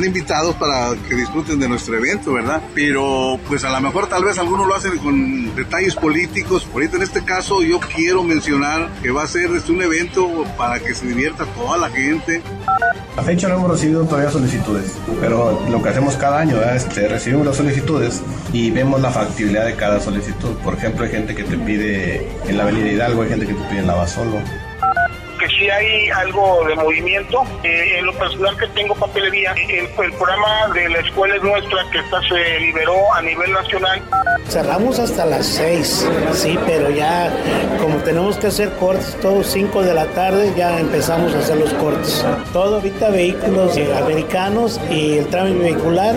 Están invitados para que disfruten de nuestro evento, ¿verdad? Pero pues a lo mejor tal vez algunos lo hacen con detalles políticos. Ahorita en este caso yo quiero mencionar que va a ser este, un evento para que se divierta toda la gente. A fecha no hemos recibido todavía solicitudes, pero lo que hacemos cada año es este, recibimos las solicitudes y vemos la factibilidad de cada solicitud. Por ejemplo, hay gente que te pide en la Avenida Hidalgo, hay gente que te pide en la Basolo que si hay algo de movimiento. Eh, en lo personal que tengo papelería, el, el, programa de la escuela es nuestra que está, se liberó a nivel nacional. Cerramos hasta las 6, sí, pero ya como tenemos que hacer cortes todos 5 de la tarde, ya empezamos a hacer los cortes. Todo ahorita vehículos eh, americanos y el trámite vehicular.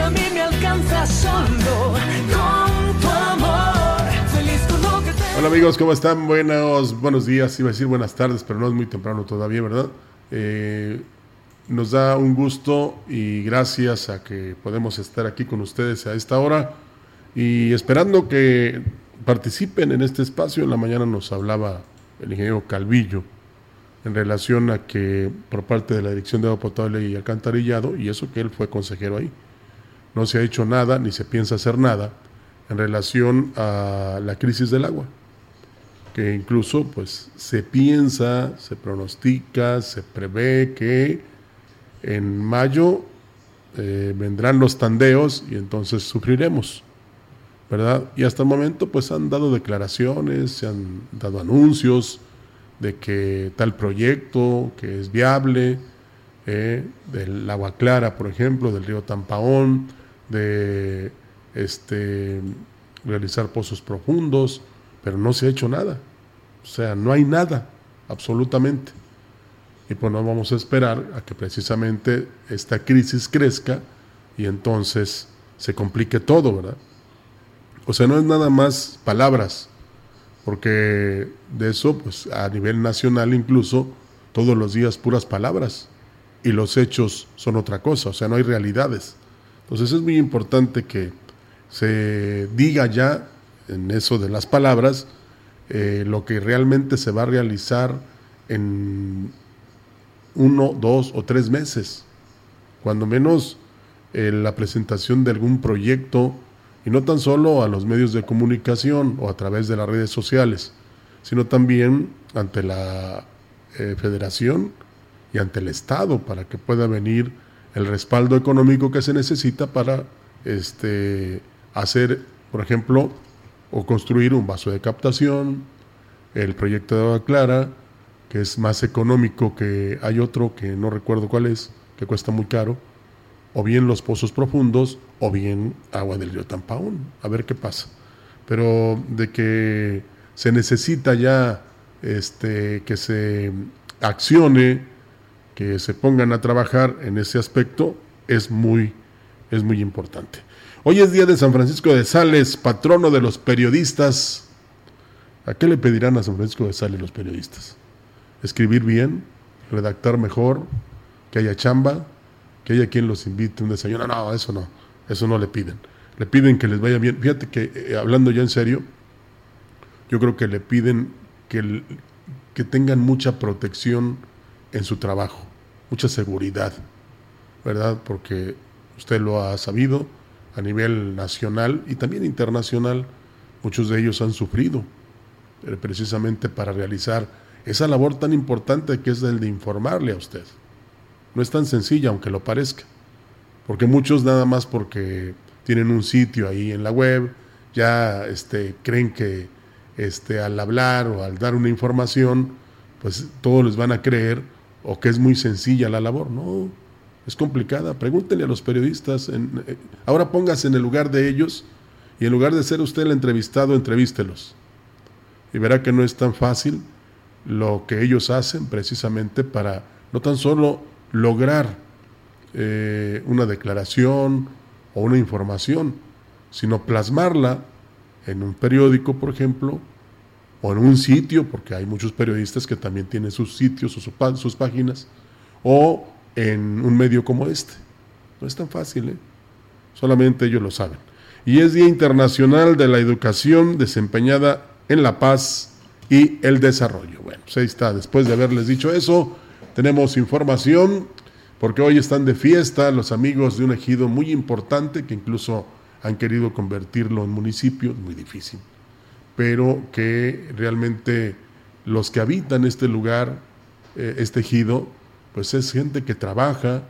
a mí me alcanza solo con tu amor. Feliz con lo que te... Hola amigos, ¿cómo están? Buenos, buenos días, iba a decir buenas tardes, pero no es muy temprano todavía, ¿verdad? Eh, nos da un gusto y gracias a que podemos estar aquí con ustedes a esta hora y esperando que participen en este espacio. En la mañana nos hablaba el ingeniero Calvillo en relación a que por parte de la Dirección de Agua Potable y Alcantarillado, y eso que él fue consejero ahí, no se ha hecho nada ni se piensa hacer nada en relación a la crisis del agua, que incluso pues se piensa, se pronostica, se prevé que en mayo eh, vendrán los tandeos y entonces sufriremos, ¿verdad? Y hasta el momento pues han dado declaraciones, se han dado anuncios de que tal proyecto que es viable, eh, del agua clara, por ejemplo, del río Tampaón, de este, realizar pozos profundos, pero no se ha hecho nada. O sea, no hay nada, absolutamente. Y pues no vamos a esperar a que precisamente esta crisis crezca y entonces se complique todo, ¿verdad? O sea, no es nada más palabras, porque de eso, pues a nivel nacional incluso, todos los días puras palabras y los hechos son otra cosa, o sea, no hay realidades. Entonces es muy importante que se diga ya en eso de las palabras eh, lo que realmente se va a realizar en uno, dos o tres meses. Cuando menos eh, la presentación de algún proyecto, y no tan solo a los medios de comunicación o a través de las redes sociales, sino también ante la eh, federación y ante el Estado para que pueda venir el respaldo económico que se necesita para este, hacer, por ejemplo, o construir un vaso de captación, el proyecto de agua clara, que es más económico que hay otro que no recuerdo cuál es, que cuesta muy caro, o bien los pozos profundos, o bien agua del río Tampaón, a ver qué pasa. Pero de que se necesita ya este, que se accione que se pongan a trabajar en ese aspecto es muy, es muy importante. Hoy es día de San Francisco de Sales, patrono de los periodistas. ¿A qué le pedirán a San Francisco de Sales los periodistas? Escribir bien, redactar mejor, que haya chamba, que haya quien los invite un desayuno. No, eso no. Eso no le piden. Le piden que les vaya bien. Fíjate que, eh, hablando ya en serio, yo creo que le piden que, que tengan mucha protección en su trabajo, mucha seguridad, ¿verdad? Porque usted lo ha sabido a nivel nacional y también internacional, muchos de ellos han sufrido eh, precisamente para realizar esa labor tan importante que es el de informarle a usted. No es tan sencilla, aunque lo parezca, porque muchos nada más porque tienen un sitio ahí en la web, ya este, creen que este, al hablar o al dar una información, pues todos les van a creer o que es muy sencilla la labor. No, es complicada. Pregúntenle a los periodistas. Eh, ahora póngase en el lugar de ellos y en lugar de ser usted el entrevistado, entrevístelos. Y verá que no es tan fácil lo que ellos hacen precisamente para no tan solo lograr eh, una declaración o una información, sino plasmarla en un periódico, por ejemplo, o en un sitio, porque hay muchos periodistas que también tienen sus sitios o sus páginas, o en un medio como este. No es tan fácil, ¿eh? solamente ellos lo saben. Y es Día Internacional de la Educación desempeñada en la paz y el desarrollo. Bueno, pues ahí está. Después de haberles dicho eso, tenemos información, porque hoy están de fiesta los amigos de un ejido muy importante que incluso han querido convertirlo en municipio, muy difícil, pero que realmente los que habitan este lugar, eh, este ejido, pues es gente que trabaja,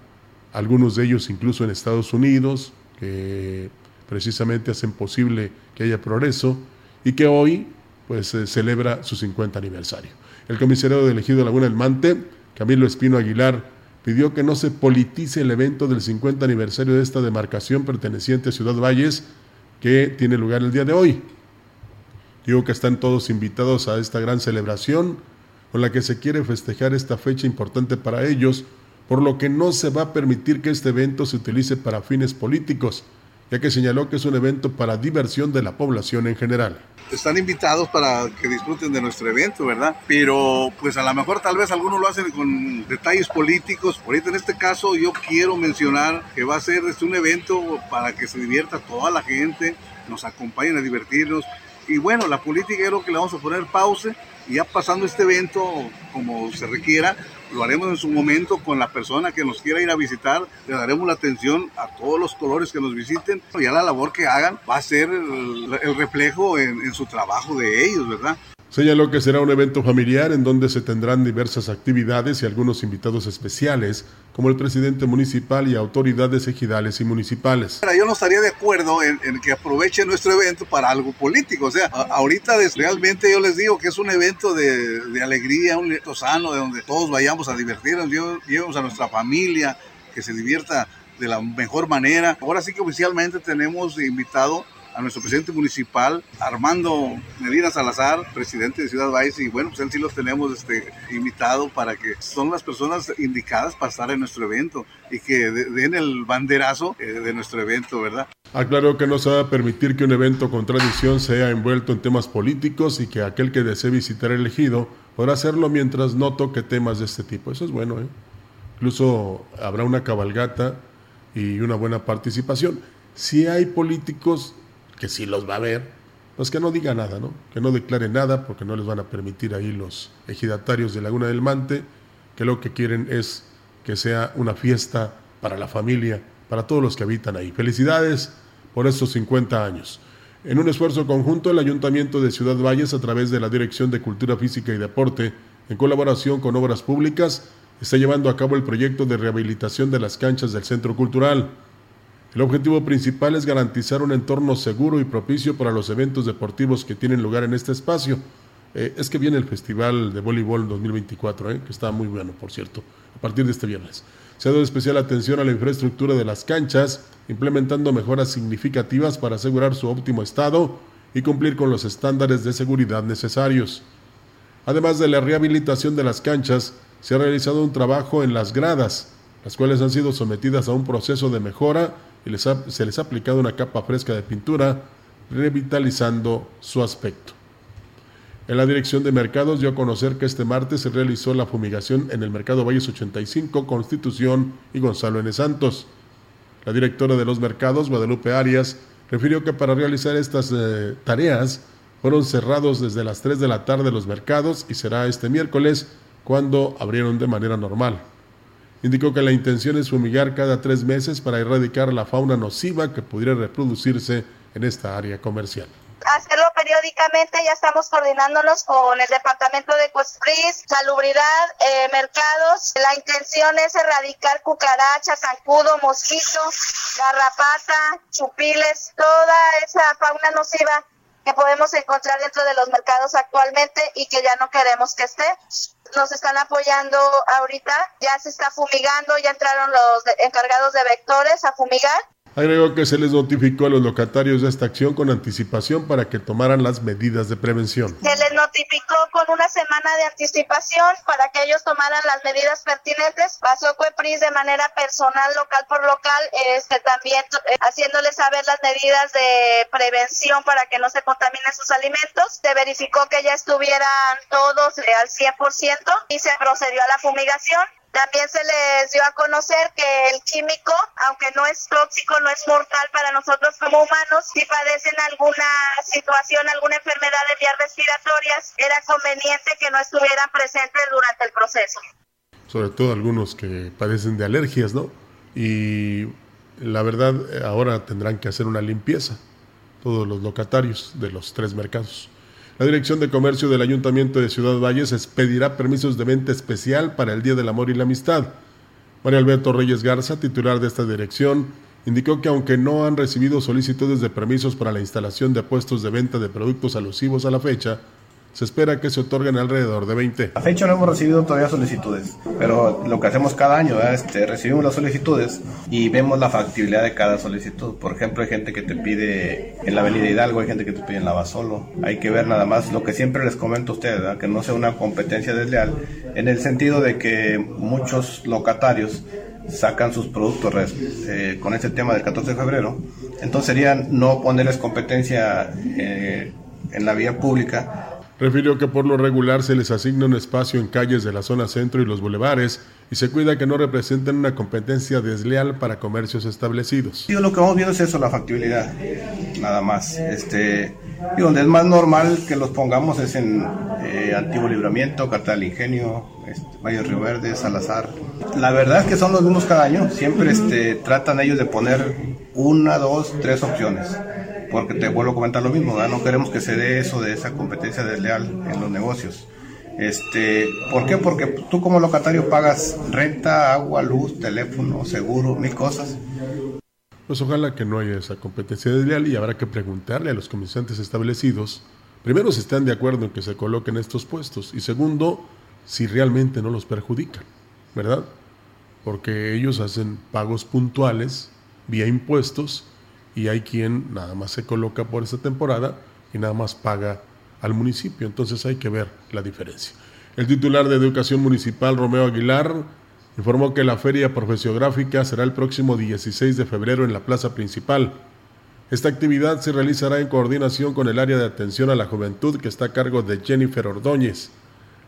algunos de ellos incluso en Estados Unidos, que precisamente hacen posible que haya progreso y que hoy pues celebra su 50 aniversario. El comisario del ejido Laguna del Mante, Camilo Espino Aguilar, pidió que no se politice el evento del 50 aniversario de esta demarcación perteneciente a Ciudad Valles que tiene lugar el día de hoy. Digo que están todos invitados a esta gran celebración con la que se quiere festejar esta fecha importante para ellos, por lo que no se va a permitir que este evento se utilice para fines políticos, ya que señaló que es un evento para diversión de la población en general. Están invitados para que disfruten de nuestro evento, ¿verdad? Pero pues a lo mejor tal vez algunos lo hacen con detalles políticos. Ahorita en este caso yo quiero mencionar que va a ser este, un evento para que se divierta toda la gente, nos acompañen a divertirnos. Y bueno, la política es lo que le vamos a poner pausa y ya pasando este evento como se requiera, lo haremos en su momento con la persona que nos quiera ir a visitar, le daremos la atención a todos los colores que nos visiten, ya la labor que hagan va a ser el, reflejo en, en su trabajo de ellos, ¿verdad? Señaló que será un evento familiar en donde se tendrán diversas actividades y algunos invitados especiales, como el presidente municipal y autoridades ejidales y municipales. Yo no estaría de acuerdo en, que aproveche nuestro evento para algo político. O sea, ahorita realmente yo les digo que es un evento de, alegría, un evento sano, de donde todos vayamos a divertirnos, llevemos a nuestra familia, que se divierta de la mejor manera. Ahora sí que oficialmente tenemos invitado a nuestro presidente municipal, Armando Medina Salazar, presidente de Ciudad Valles, y bueno, pues él sí los tenemos este, invitado para que son las personas indicadas para estar en nuestro evento y que den el banderazo eh, de nuestro evento, ¿verdad? Aclaró que no se va a permitir que un evento con tradición sea envuelto en temas políticos y que aquel que desee visitar el ejido podrá hacerlo mientras no toque temas de este tipo. Eso es bueno, ¿eh? Incluso habrá una cabalgata y una buena participación. Si hay políticos que sí los va a ver, pues que no diga nada, ¿no? Que no declare nada porque no les van a permitir ahí los ejidatarios de Laguna del Mante, que lo que quieren es que sea una fiesta para la familia, para todos los que habitan ahí. Felicidades por estos 50 años. En un esfuerzo conjunto, el Ayuntamiento de Ciudad Valles, a través de la Dirección de Cultura Física y Deporte, en colaboración con Obras Públicas, está llevando a cabo el proyecto de rehabilitación de las canchas del Centro Cultural. El objetivo principal es garantizar un entorno seguro y propicio para los eventos deportivos que tienen lugar en este espacio. Eh, es que viene el Festival de Voleibol 2024, eh, que está muy bueno, por cierto, a partir de este viernes. Se ha dado especial atención a la infraestructura de las canchas, implementando mejoras significativas para asegurar su óptimo estado y cumplir con los estándares de seguridad necesarios. Además de la rehabilitación de las canchas, se ha realizado un trabajo en las gradas, las cuales han sido sometidas a un proceso de mejora y se les ha aplicado una capa fresca de pintura, revitalizando su aspecto. En la dirección de mercados dio a conocer que este martes se realizó la fumigación en el mercado Valles 85, Constitución y Gonzalo N. Santos. La directora de los mercados, Guadalupe Arias, refirió que para realizar estas eh, tareas fueron cerrados desde las 3 de la tarde los mercados y será este miércoles cuando abrieron de manera normal. Indicó que la intención es fumigar cada tres meses para erradicar la fauna nociva que pudiera reproducirse en esta área comercial hacerlo periódicamente, ya estamos coordinándonos con el departamento de Cuespris, salubridad, eh, mercados. La intención es erradicar cucarachas, zancudo, mosquito, garrapata, chupiles, toda esa fauna nociva que podemos encontrar dentro de los mercados actualmente y que ya no queremos que esté. Nos están apoyando ahorita, ya se está fumigando, ya entraron los encargados de vectores a fumigar Agregó que se les notificó a los locatarios de esta acción con anticipación para que tomaran las medidas de prevención. Se les notificó con una semana de anticipación para que ellos tomaran las medidas pertinentes. Pasó CUEPRIS de manera personal, local por local, este, también eh, haciéndoles saber las medidas de prevención para que no se contaminen sus alimentos. Se verificó que ya estuvieran todos eh, al 100% y se procedió a la fumigación. También se les dio a conocer que el químico, aunque no es tóxico, no es mortal para nosotros como humanos, si padecen alguna situación, alguna enfermedad de vías respiratorias, era conveniente que no estuvieran presentes durante el proceso. Sobre todo algunos que padecen de alergias, ¿no? Y la verdad, ahora tendrán que hacer una limpieza, todos los locatarios de los tres mercados. La Dirección de Comercio del Ayuntamiento de Ciudad Valles expedirá permisos de venta especial para el Día del Amor y la Amistad. María Alberto Reyes Garza, titular de esta dirección, indicó que aunque no han recibido solicitudes de permisos para la instalación de puestos de venta de productos alusivos a la fecha, se espera que se otorguen alrededor de 20. A fecha no hemos recibido todavía solicitudes, pero lo que hacemos cada año, es este, recibimos las solicitudes y vemos la factibilidad de cada solicitud. Por ejemplo, hay gente que te pide en la Avenida Hidalgo, hay gente que te pide en Lavasolo. Hay que ver nada más lo que siempre les comento a ustedes, que no sea una competencia desleal, en el sentido de que muchos locatarios sacan sus productos eh, con este tema del 14 de febrero. Entonces sería no ponerles competencia eh, en la vía pública Refirió que por lo regular se les asigna un espacio en calles de la zona centro y los bulevares y se cuida que no representen una competencia desleal para comercios establecidos. Y lo que vamos viendo es eso, la factibilidad, nada más. Este, y donde es más normal que los pongamos es en eh, Antiguo Libramiento, Cartel Ingenio, este, Valle Río Verde, Salazar. La verdad es que son los mismos cada año, siempre este, tratan ellos de poner una, dos, tres opciones porque te vuelvo a comentar lo mismo, no queremos que se dé eso de esa competencia desleal en los negocios. Este, ¿Por qué? Porque tú como locatario pagas renta, agua, luz, teléfono, seguro, mil cosas. Pues ojalá que no haya esa competencia desleal y habrá que preguntarle a los comerciantes establecidos, primero si están de acuerdo en que se coloquen estos puestos y segundo, si realmente no los perjudican, ¿verdad? Porque ellos hacen pagos puntuales vía impuestos y hay quien nada más se coloca por esa temporada y nada más paga al municipio. Entonces hay que ver la diferencia. El titular de Educación Municipal, Romeo Aguilar, informó que la feria profesiográfica será el próximo 16 de febrero en la plaza principal. Esta actividad se realizará en coordinación con el área de atención a la juventud que está a cargo de Jennifer Ordóñez.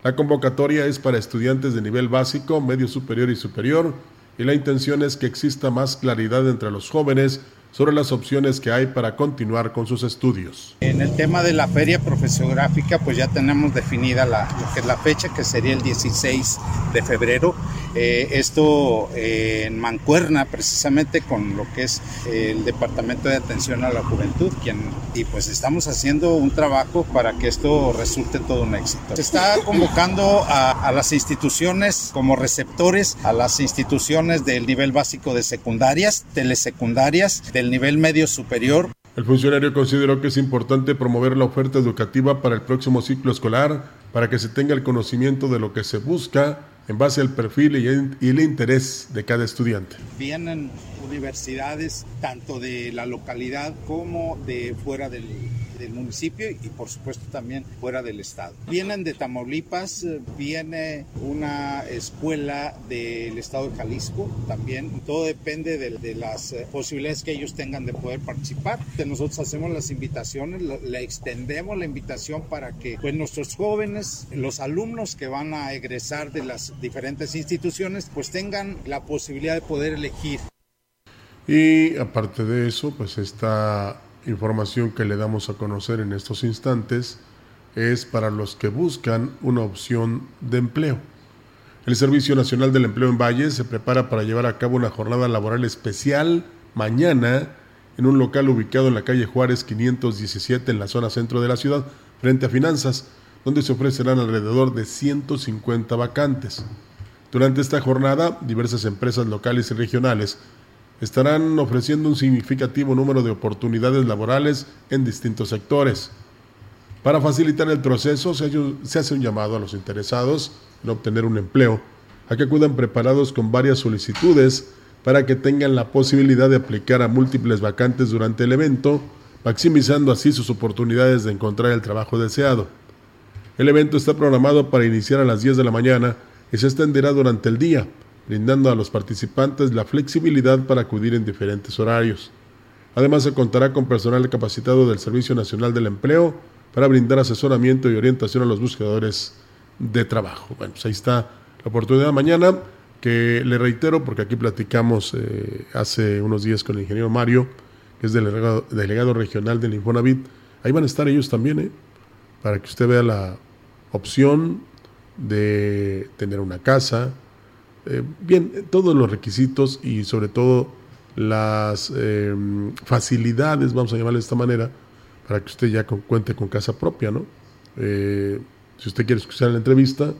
La convocatoria es para estudiantes de nivel básico, medio superior y superior, y la intención es que exista más claridad entre los jóvenes sobre las opciones que hay para continuar con sus estudios. En el tema de la feria profesiográfica, pues ya tenemos definida la, que es la fecha, que sería el 16 de febrero. Eh, esto eh, en mancuerna precisamente con lo que es el Departamento de Atención a la Juventud, quien, y pues estamos haciendo un trabajo para que esto resulte todo un éxito. Se está convocando a las instituciones como receptores, a las instituciones del nivel básico de secundarias, telesecundarias, del nivel medio superior. El funcionario consideró que es importante promover la oferta educativa para el próximo ciclo escolar para que se tenga el conocimiento de lo que se busca en base al perfil y el interés de cada estudiante. Vienen universidades tanto de la localidad como de fuera del, del municipio y por supuesto también fuera del estado. Vienen de Tamaulipas, eh, viene una escuela del estado de Jalisco también. Todo depende de, las eh, posibilidades que ellos tengan de poder participar. Nosotros hacemos las invitaciones, le extendemos la invitación para que pues, nuestros jóvenes, los alumnos que van a egresar de las diferentes instituciones, pues tengan la posibilidad de poder elegir Y aparte de eso, pues esta información que le damos a conocer en estos instantes es para los que buscan una opción de empleo. El Servicio Nacional del Empleo en Valle se prepara para llevar a cabo una jornada laboral especial mañana en un local ubicado en la calle Juárez 517 en la zona centro de la ciudad, frente a Finanzas, donde se ofrecerán alrededor de 150 vacantes. Durante esta jornada, diversas empresas locales y regionales estarán ofreciendo un significativo número de oportunidades laborales en distintos sectores. Para facilitar el proceso, se hace un llamado a los interesados en obtener un empleo a que acudan preparados con varias solicitudes para que tengan la posibilidad de aplicar a múltiples vacantes durante el evento, maximizando así sus oportunidades de encontrar el trabajo deseado. El evento está programado para iniciar a las 10 de la mañana y se extenderá durante el día, brindando a los participantes la flexibilidad para acudir en diferentes horarios. Además, se contará con personal capacitado del Servicio Nacional del Empleo para brindar asesoramiento y orientación a los buscadores de trabajo. Bueno, pues ahí está la oportunidad mañana, que le reitero, porque aquí platicamos eh, hace unos días con el ingeniero Mario, que es delegado, delegado regional del Infonavit. Ahí van a estar ellos también, ¿eh? para que usted vea la opción de tener una casa, eh, bien, todos los requisitos y sobre todo las em, facilidades, vamos a llamarle de esta manera, para que usted ya cuente con casa propia, ¿no? Eh, si usted quiere escuchar la entrevista,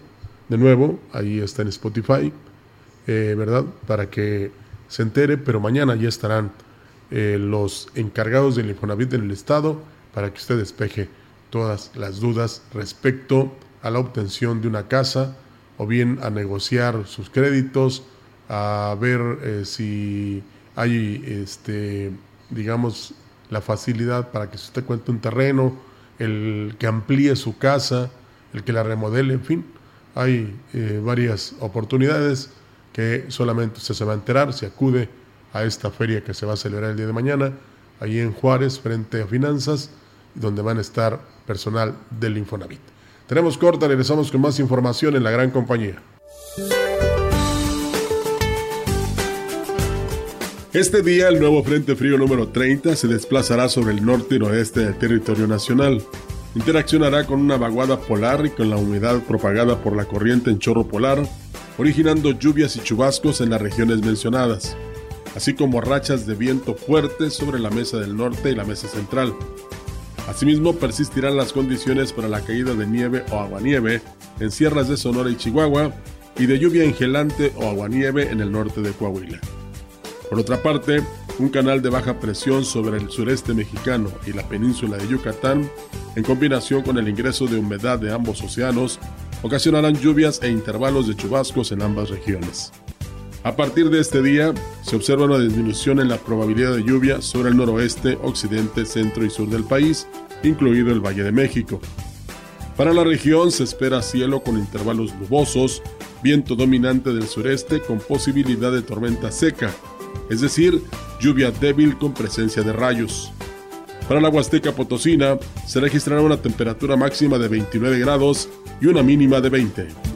de nuevo, ahí está en Spotify, eh, ¿verdad? Para que se entere, pero mañana ya estarán los encargados del Infonavit en el Estado para que usted despeje todas las dudas respecto a la obtención de una casa o bien a negociar sus créditos, a ver eh, si hay, este, digamos, la facilidad para que usted cuente un terreno, el que amplíe su casa, el que la remodele, en fin, hay eh, varias oportunidades que solamente usted se va a enterar si acude a esta feria que se va a celebrar el día de mañana, ahí en Juárez, frente a Finanzas, donde van a estar personal del Infonavit. Tenemos corta, regresamos con más información en la gran compañía. Este día el nuevo Frente Frío número 30 se desplazará sobre el norte y noroeste del territorio nacional. Interaccionará con una vaguada polar y con la humedad propagada por la corriente en chorro polar, originando lluvias y chubascos en las regiones mencionadas, así como rachas de viento fuertes sobre la mesa del norte y la mesa central. Asimismo, persistirán las condiciones para la caída de nieve o aguanieve en sierras de Sonora y Chihuahua y de lluvia engelante o aguanieve en el norte de Coahuila. Por otra parte, un canal de baja presión sobre el sureste mexicano y la península de Yucatán, en combinación con el ingreso de humedad de ambos océanos, ocasionarán lluvias e intervalos de chubascos en ambas regiones. A partir de este día, se observa una disminución en la probabilidad de lluvia sobre el noroeste, occidente, centro y sur del país, incluido el Valle de México. Para la región se espera cielo con intervalos nubosos, viento dominante del sureste con posibilidad de tormenta seca, es decir, lluvia débil con presencia de rayos. Para la Huasteca Potosina se registrará una temperatura máxima de 29 grados y una mínima de 20.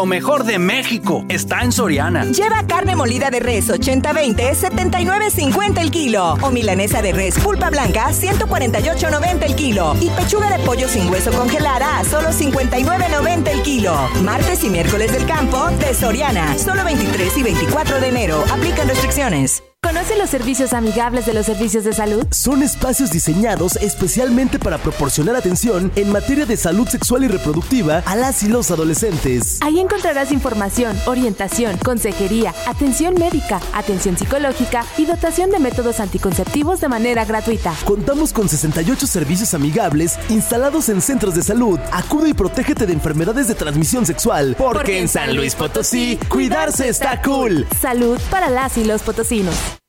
Lo mejor de México está en Soriana. Lleva carne molida de res 80-20, 79.50 el kilo. O milanesa de res pulpa blanca, 148.90 el kilo. Y pechuga de pollo sin hueso congelada solo 59.90 el kilo. Martes y miércoles del campo de Soriana. Solo 23 y 24 de enero. Aplican restricciones. ¿Conoce los servicios amigables de los servicios de salud? Son espacios diseñados especialmente para proporcionar atención en materia de salud sexual y reproductiva a las y los adolescentes. Ahí encontrarás información, orientación, consejería, atención médica, atención psicológica y dotación de métodos anticonceptivos de manera gratuita. Contamos con 68 servicios amigables instalados en centros de salud. Acude y protégete de enfermedades de transmisión sexual. Porque, en San Luis Potosí, cuidarse está cool. Salud para las y los potosinos.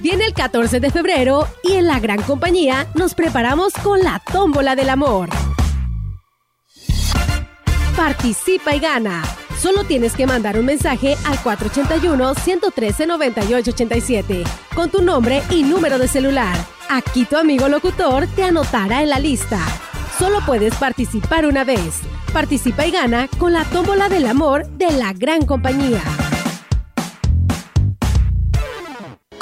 Viene el 14 de febrero y en la gran compañía nos preparamos con la tómbola del amor. Participa y gana. Solo tienes que mandar un mensaje al 481-113-9887 con tu nombre y número de celular. Aquí tu amigo locutor te anotará en la lista. Solo puedes participar una vez. Participa y gana con la tómbola del amor de la gran compañía.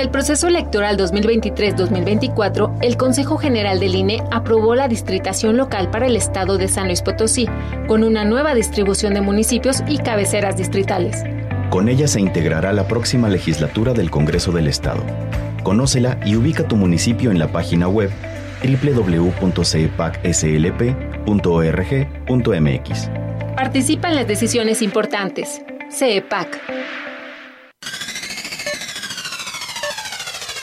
Para el proceso electoral 2023-2024, el Consejo General del INE aprobó la distritación local para el estado de San Luis Potosí, con una nueva distribución de municipios y cabeceras distritales. Con ella se integrará la próxima legislatura del Congreso del Estado. Conócela y ubica tu municipio en la página web www.cepacslp.org.mx. Participa en las decisiones importantes. CEPAC.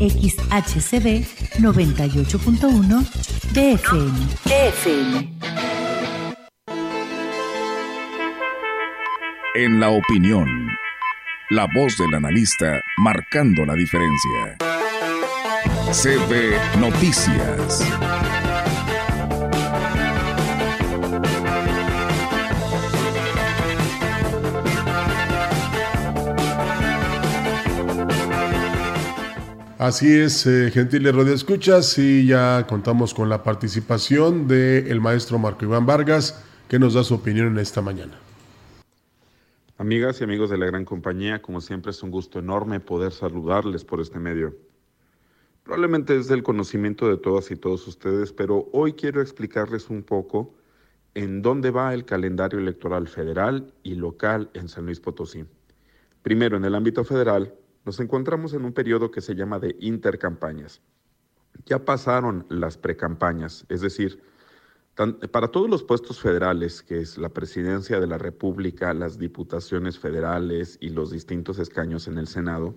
XHCB 98.1 DFM. DFM. En la opinión, la voz del analista marcando la diferencia. CB Noticias. Así es, eh, gentiles radioescuchas, y ya contamos con la participación del maestro Marco Iván Vargas, que nos da su opinión en esta mañana. Amigas y amigos de la gran compañía, como siempre es un gusto enorme poder saludarles por este medio. Probablemente es del conocimiento de todas y todos ustedes, pero hoy quiero explicarles un poco en dónde va el calendario electoral federal y local en San Luis Potosí. Primero, en el ámbito federal, nos encontramos en un periodo que se llama de intercampañas. Ya pasaron las precampañas, es decir, para todos los puestos federales, que es la presidencia de la República, las diputaciones federales y los distintos escaños en el Senado,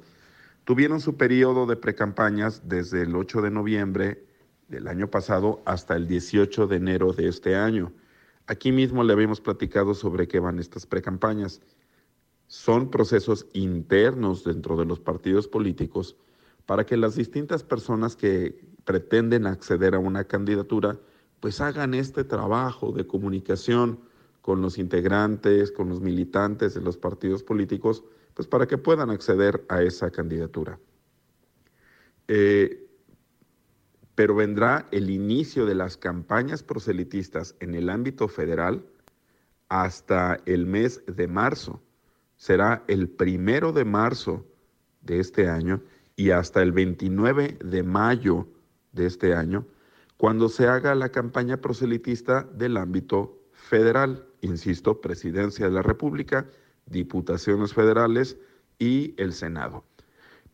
tuvieron su periodo de precampañas desde el 8 de noviembre del año pasado hasta el 18 de enero de este año. Aquí mismo le habíamos platicado sobre qué van estas precampañas. Son procesos internos dentro de los partidos políticos para que las distintas personas que pretenden acceder a una candidatura pues hagan este trabajo de comunicación con los integrantes, con los militantes de los partidos políticos, pues para que puedan acceder a esa candidatura. Eh, pero vendrá el inicio de las campañas proselitistas en el ámbito federal hasta el mes de marzo. Será el primero de marzo de este año y hasta el 29 de mayo de este año, cuando se haga la campaña proselitista del ámbito federal, insisto, Presidencia de la República, Diputaciones Federales y el Senado.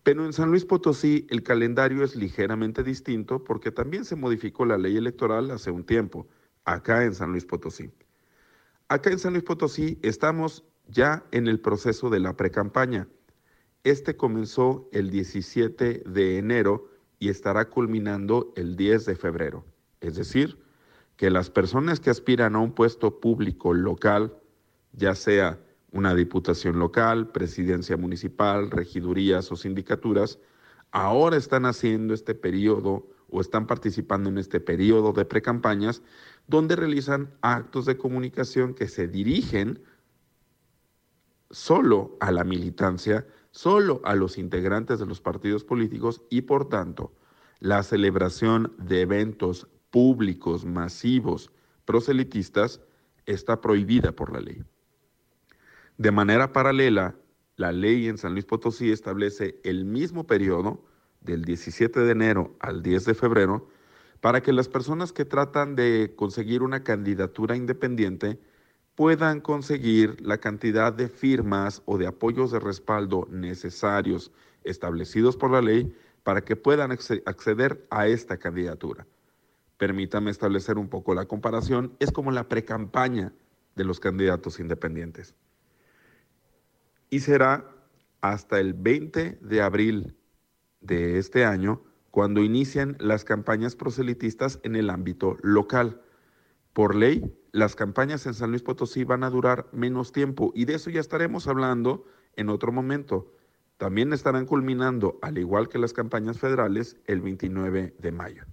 Pero en San Luis Potosí el calendario es ligeramente distinto porque también se modificó la ley electoral hace un tiempo, acá en San Luis Potosí. Acá en San Luis Potosí estamos ya en el proceso de la precampaña. Este comenzó el 17 de enero y estará culminando el 10 de febrero. Es decir, que las personas que aspiran a un puesto público local, ya sea una diputación local, presidencia municipal, regidurías o sindicaturas, ahora están haciendo este periodo o están participando en este periodo de precampañas donde realizan actos de comunicación que se dirigen solo a la militancia, solo a los integrantes de los partidos políticos y por tanto la celebración de eventos públicos masivos proselitistas está prohibida por la ley. De manera paralela, la ley en San Luis Potosí establece el mismo periodo, del 17 de enero al 10 de febrero, para que las personas que tratan de conseguir una candidatura independiente puedan conseguir la cantidad de firmas o de apoyos de respaldo necesarios establecidos por la ley para que puedan acceder a esta candidatura. Permítame establecer un poco la comparación, es como la precampaña de los candidatos independientes y será hasta el 20 de abril de este año cuando inician las campañas proselitistas en el ámbito local. Por ley, las campañas en San Luis Potosí van a durar menos tiempo y de eso ya estaremos hablando en otro momento. También estarán culminando, al igual que las campañas federales, el 29 de mayo.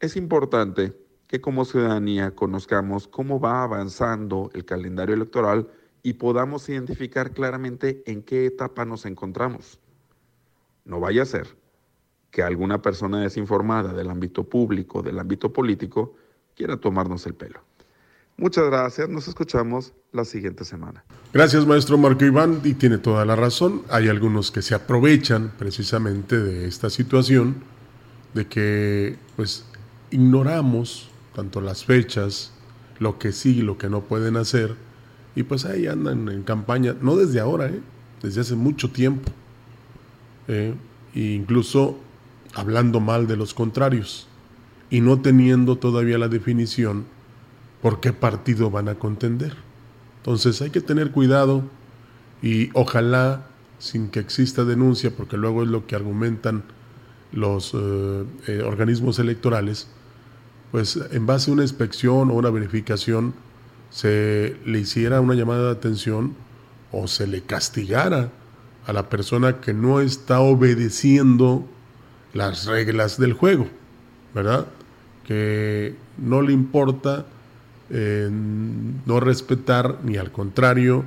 Es importante que como ciudadanía conozcamos cómo va avanzando el calendario electoral y podamos identificar claramente en qué etapa nos encontramos. No vaya a ser que alguna persona desinformada del ámbito público, del ámbito político, quiera tomarnos el pelo. Muchas gracias, nos escuchamos la siguiente semana. Gracias, maestro Marco Iván, y tiene toda la razón. Hay algunos que se aprovechan precisamente de esta situación, de que pues ignoramos tanto las fechas, lo que sí lo que no pueden hacer, y pues ahí andan en campaña, no desde ahora, ¿eh? desde hace mucho tiempo. ¿eh? E incluso hablando mal de los contrarios y no teniendo todavía la definición por qué partido van a contender. Entonces hay que tener cuidado y ojalá sin que exista denuncia, porque luego es lo que argumentan los eh, organismos electorales, pues en base a una inspección o una verificación, se le hiciera una llamada de atención o se le castigara a la persona que no está obedeciendo las reglas del juego, ¿verdad? Que no le importa eh, no respetar ni al contrario,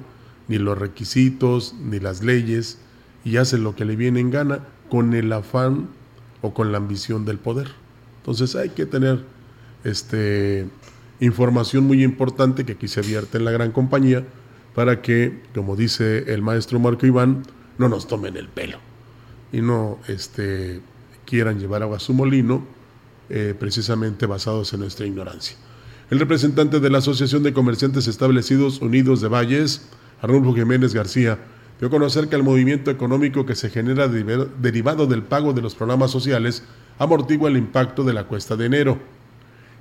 ni los requisitos, ni las leyes, y hace lo que le viene en gana con el afán o con la ambición del poder. Entonces hay que tener este información muy importante que aquí se vierte en la gran compañía para que, como dice el maestro Marco Iván, no nos tomen el pelo y no este, quieran llevar agua a su molino eh, precisamente basados en nuestra ignorancia. El representante de la Asociación de Comerciantes Establecidos Unidos de Valles, Arnulfo Jiménez García, dio a conocer que el movimiento económico que se genera derivado del pago de los programas sociales amortigua el impacto de la cuesta de enero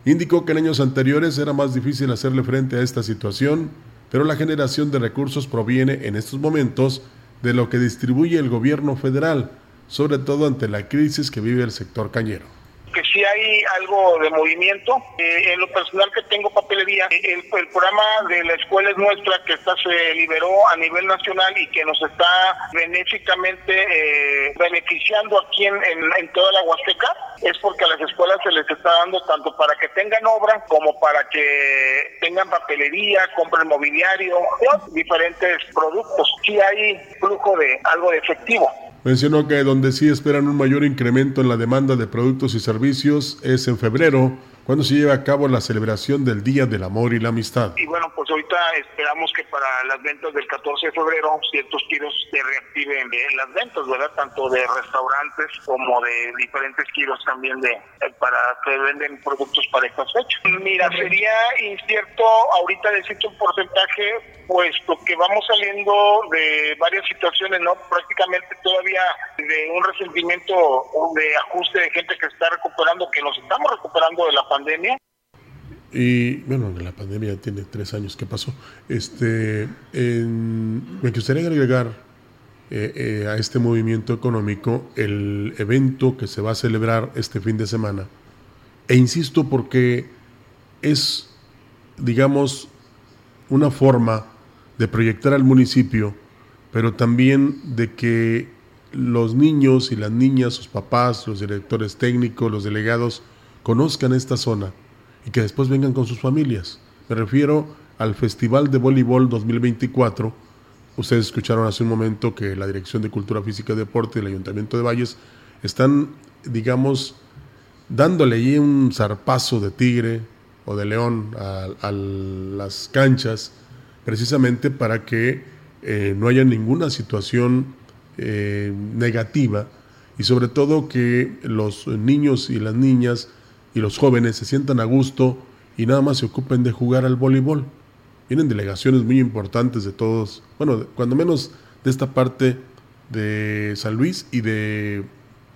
Indicó que en años anteriores era más difícil hacerle frente a esta situación, pero la generación de recursos proviene en estos momentos de lo que distribuye el gobierno federal, sobre todo ante la crisis que vive el sector cañero. Que sí hay algo de movimiento. Eh, en lo personal que tengo papelería, eh, el, programa de la escuela es nuestra que está se liberó a nivel nacional y que nos está benéficamente eh, beneficiando aquí en, en, toda la Huasteca, es porque a las escuelas se les está dando tanto para que tengan obra como para que tengan papelería, compren mobiliario, diferentes productos. Sí hay flujo de algo de efectivo. Mencionó que donde sí esperan un mayor incremento en la demanda de productos y servicios es en febrero, cuando se lleva a cabo la celebración del Día del Amor y la Amistad. Y bueno, pues ahorita esperamos que para las ventas del 14 de febrero ciertos giros se reactiven las ventas, ¿verdad? Tanto de restaurantes como de diferentes giros también de eh, para que venden productos para estas fechas. Mira, sería incierto ahorita decirte un porcentaje puesto que vamos saliendo de varias situaciones, ¿no? Prácticamente todavía de un resentimiento de ajuste de gente que está recuperando, que nos estamos recuperando de la pandemia. Y bueno, la pandemia tiene tres años que pasó. Este, me gustaría agregar eh, eh, a este movimiento económico el evento que se va a celebrar este fin de semana. E insisto porque es, digamos, una forma de proyectar al municipio, pero también de que los niños y las niñas, sus papás, los directores técnicos, los delegados, conozcan esta zona y que después vengan con sus familias. Me refiero al Festival de Voleibol 2024. Ustedes escucharon hace un momento que la Dirección de Cultura Física y Deporte y el Ayuntamiento de Valles están, digamos, dándole ahí un zarpazo de tigre o de león a, a las canchas precisamente para que eh, no haya ninguna situación eh, negativa y sobre todo que los niños y las niñas y los jóvenes se sientan a gusto y nada más se ocupen de jugar al voleibol. Vienen delegaciones muy importantes de todos, bueno, cuando menos de esta parte de San Luis y de,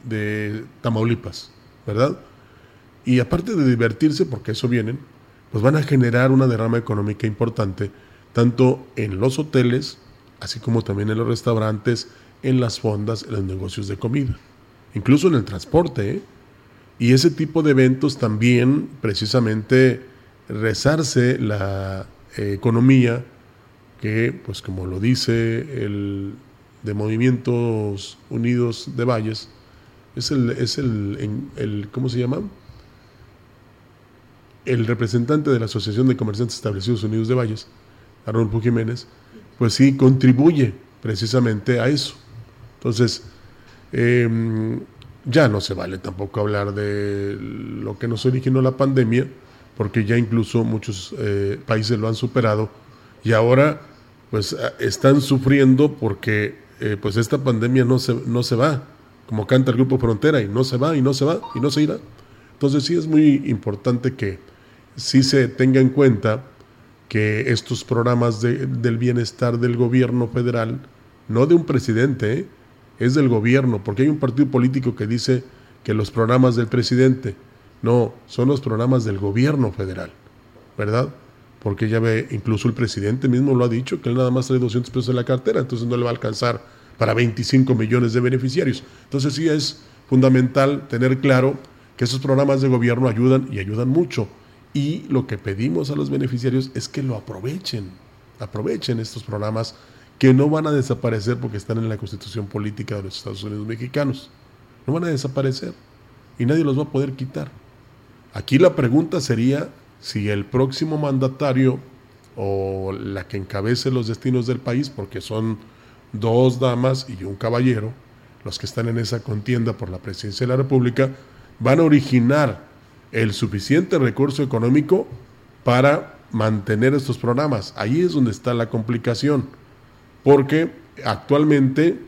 de Tamaulipas, ¿verdad? Y aparte de divertirse, porque eso vienen, pues van a generar una derrama económica importante tanto en los hoteles, así como también en los restaurantes, en las fondas, en los negocios de comida, incluso en el transporte. ¿eh? Y ese tipo de eventos también, precisamente, rezarse la eh, economía, que, pues como lo dice el de Movimientos Unidos de Valles, es el, es el, el ¿cómo se llama? El representante de la Asociación de Comerciantes Establecidos Unidos de Valles, Arnulfo Jiménez, pues sí contribuye precisamente a eso. Entonces, em, ya no se vale tampoco hablar de lo que nos originó la pandemia, porque ya incluso muchos eh, países lo han superado y ahora pues están sufriendo porque eh, pues esta pandemia no se, no se va, como canta el Grupo Frontera, y no se va, y no se va, y no se irá. Entonces sí es muy importante que sí se tenga en cuenta que estos programas del bienestar del gobierno federal, no de un presidente, ¿eh? Es del gobierno, porque hay un partido político que dice que los programas del presidente, no, son los programas del gobierno federal, ¿verdad? Porque ya ve, incluso el presidente mismo lo ha dicho, que él nada más trae 200 pesos en la cartera, entonces no le va a alcanzar para 25 millones de beneficiarios. Entonces sí es fundamental tener claro que esos programas de gobierno ayudan y ayudan mucho y lo que pedimos a los beneficiarios es que lo aprovechen, aprovechen estos programas que no van a desaparecer porque están en la constitución política de los Estados Unidos mexicanos. No van a desaparecer y nadie los va a poder quitar. Aquí la pregunta sería si el próximo mandatario o la que encabece los destinos del país, porque son dos damas y un caballero, los que están en esa contienda por la presidencia de la República, van a originar el suficiente recurso económico para mantener estos programas. Ahí es donde está la complicación, porque actualmente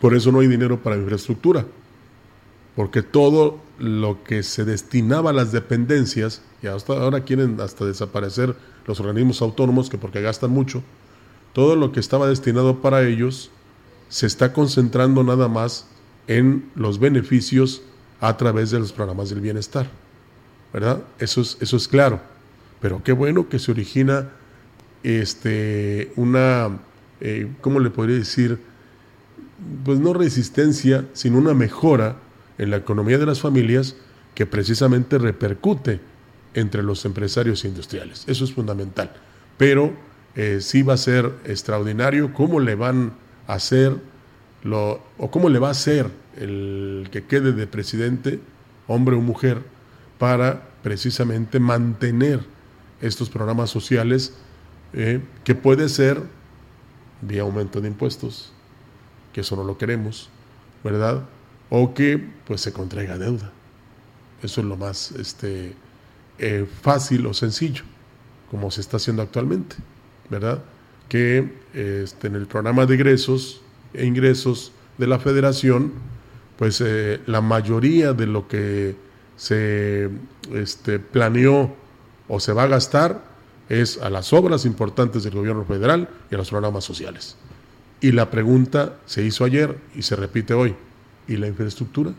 por eso no hay dinero para infraestructura, porque todo lo que se destinaba a las dependencias, y hasta ahora quieren hasta desaparecer los organismos autónomos, que porque gastan mucho, todo lo que estaba destinado para ellos se está concentrando nada más en los beneficios a través de los programas del bienestar. ¿verdad? Eso es, eso es claro. Pero qué bueno que se origina este, una, eh, ¿cómo le podría decir? Pues no resistencia, sino una mejora en la economía de las familias que precisamente repercute entre los empresarios industriales. Eso es fundamental. Pero eh, sí va a ser extraordinario cómo le van a hacer lo, o cómo le va a hacer el que quede de presidente, hombre o mujer, para precisamente mantener estos programas sociales eh, que puede ser vía aumento de impuestos, que eso no lo queremos, ¿verdad? O que pues se contraiga deuda. Eso es lo más este, eh, fácil o sencillo, como se está haciendo actualmente, ¿verdad? Que este, en el programa de ingresos e ingresos de la federación, pues eh, la mayoría de lo que se este, planeó o se va a gastar es a las obras importantes del gobierno federal y a los programas sociales. Y la pregunta se hizo ayer y se repite hoy. ¿Y la infraestructura?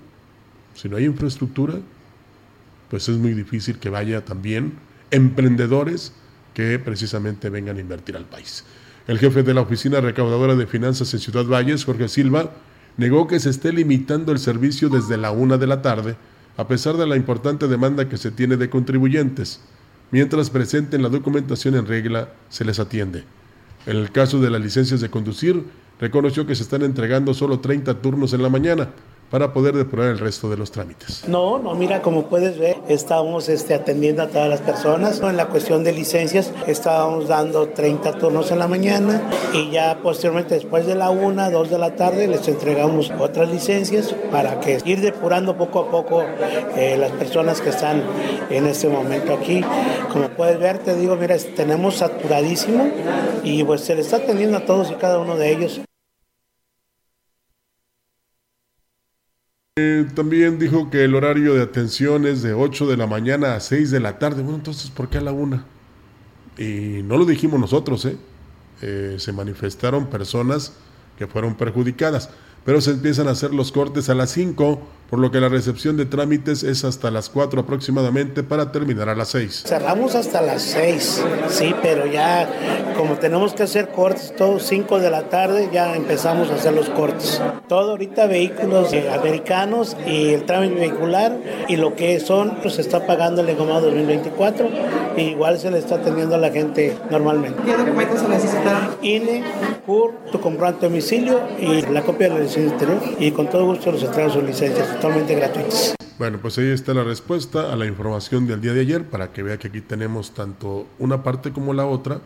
Si no hay infraestructura, pues es muy difícil que vaya también emprendedores que precisamente vengan a invertir al país. El jefe de la Oficina Recaudadora de Finanzas en Ciudad Valles, Jorge Silva, negó que se esté limitando el servicio desde la una de la tarde, a pesar de la importante demanda que se tiene de contribuyentes. Mientras presenten la documentación en regla, se les atiende. En el caso de las licencias de conducir, reconoció que se están entregando solo 30 turnos en la mañana, para poder depurar el resto de los trámites. No, no, mira, como puedes ver, estamos este, atendiendo a todas las personas. En la cuestión de licencias, estábamos dando 30 turnos en la mañana y ya posteriormente, después de la 1, 2 de la tarde, les entregamos otras licencias para que ir depurando poco a poco eh, las personas que están en este momento aquí. Como puedes ver, te digo, mira, tenemos saturadísimo y pues se les está atendiendo a todos y cada uno de ellos. Eh, también dijo que el horario de atención es de 8 de la mañana a 6 de la tarde. Bueno, entonces, ¿por qué a la una? Y no lo dijimos nosotros, ¿eh? ¿eh? se manifestaron personas que fueron perjudicadas, pero se empiezan a hacer los cortes a las 5 por lo que la recepción de trámites es hasta las 4 aproximadamente para terminar a las 6. Cerramos hasta las 6, sí, pero ya como tenemos que hacer cortes todos 5 de la tarde, ya empezamos a hacer los cortes. Todo ahorita vehículos eh, americanos y el trámite vehicular y lo que son, pues se está pagando el engomado 2024 y igual se le está atendiendo a la gente normalmente. ¿Qué documentos se necesitan? INE, CUR, tu comprobante domicilio y la copia de la licencia interior y con todo gusto los entregamos sus licencias totalmente. Bueno, pues ahí está la respuesta a la información del día de ayer para que vea que aquí tenemos tanto una parte como la otra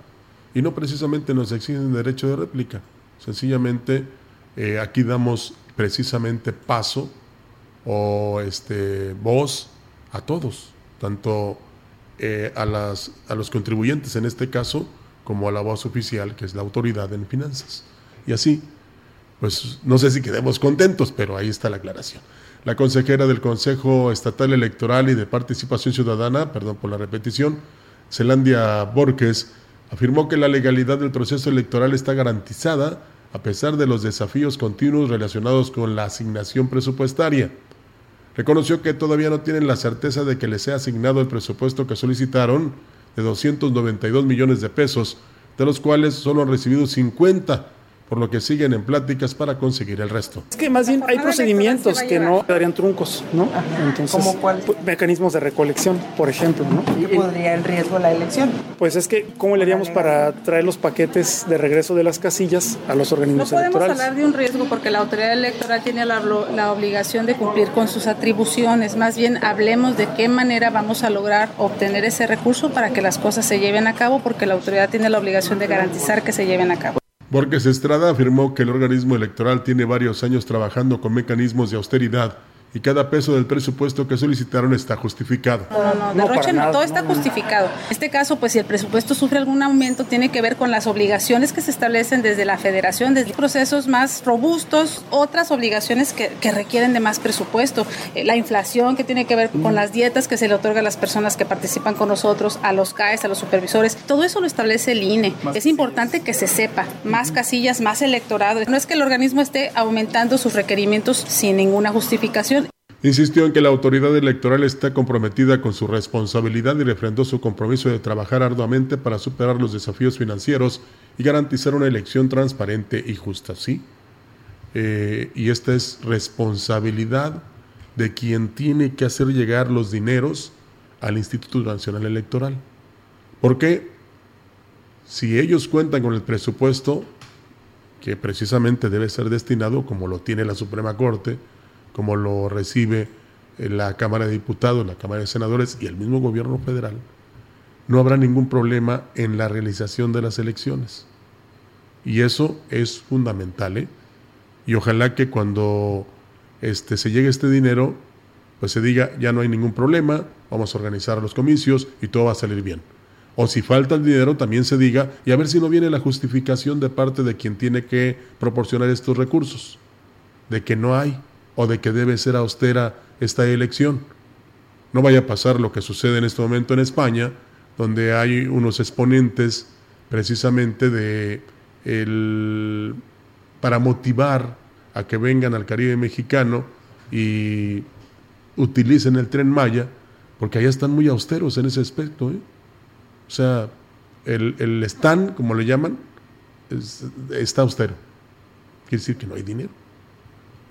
y no precisamente nos exigen derecho de réplica. Sencillamente eh, aquí damos precisamente paso o este voz a todos, tanto eh, a, las, a los contribuyentes en este caso como a la voz oficial que es la autoridad en finanzas. Y así, pues no sé si quedemos contentos, pero ahí está la aclaración. La consejera del Consejo Estatal Electoral y de Participación Ciudadana, perdón por la repetición, Celandia Borges, afirmó que la legalidad del proceso electoral está garantizada a pesar de los desafíos continuos relacionados con la asignación presupuestaria. Reconoció que todavía no tienen la certeza de que les sea asignado el presupuesto que solicitaron de 292 millones de pesos, de los cuales solo han recibido 50 por lo que siguen en pláticas para conseguir el resto. Es que más bien hay procedimientos que no darían truncos, ¿no? Entonces, ¿Cómo cuál? Mecanismos de recolección, por ejemplo, ¿no? ¿Qué podría en riesgo la elección? Pues es que, ¿cómo le haríamos para traer los paquetes de regreso de las casillas a los organismos electorales? No podemos hablar de un riesgo porque la autoridad electoral tiene la, la obligación de cumplir con sus atribuciones. Más bien, hablemos de qué manera vamos a lograr obtener ese recurso para que las cosas se lleven a cabo porque la autoridad tiene la obligación de garantizar que se lleven a cabo. Borges Estrada afirmó que el organismo electoral tiene varios años trabajando con mecanismos de austeridad y cada peso del presupuesto que solicitaron está justificado. No, no, no, derroche no, todo está justificado. En este caso, pues si el presupuesto sufre algún aumento, tiene que ver con las obligaciones que se establecen desde la federación, desde procesos más robustos, otras obligaciones que, que requieren de más presupuesto, eh, la inflación que tiene que ver con las dietas que se le otorga a las personas que participan con nosotros, a los CAES, a los supervisores, todo eso lo establece el INE. Es importante que se sepa, más casillas, más electorado. No es que el organismo esté aumentando sus requerimientos sin ninguna justificación. Insistió en que la autoridad electoral está comprometida con su responsabilidad y refrendó su compromiso de trabajar arduamente para superar los desafíos financieros y garantizar una elección transparente y justa. Sí, eh, y esta es responsabilidad de quien tiene que hacer llegar los dineros al Instituto Nacional Electoral. Porque si ellos cuentan con el presupuesto que precisamente debe ser destinado, como lo tiene la Suprema Corte, como lo recibe la Cámara de Diputados, la Cámara de Senadores y el mismo gobierno federal, no habrá ningún problema en la realización de las elecciones. Y eso es fundamental. ¿eh? Y ojalá que cuando este, se llegue este dinero, pues se diga, ya no hay ningún problema, vamos a organizar los comicios y todo va a salir bien. O si falta el dinero, también se diga, y a ver si no viene la justificación de parte de quien tiene que proporcionar estos recursos, de que no hay o de que debe ser austera esta elección. No vaya a pasar lo que sucede en este momento en España, donde hay unos exponentes precisamente de el, para motivar a que vengan al Caribe mexicano y utilicen el tren Maya, porque allá están muy austeros en ese aspecto. ¿eh? O sea, el, el stand, como le llaman, está austero. Quiere decir que no hay dinero.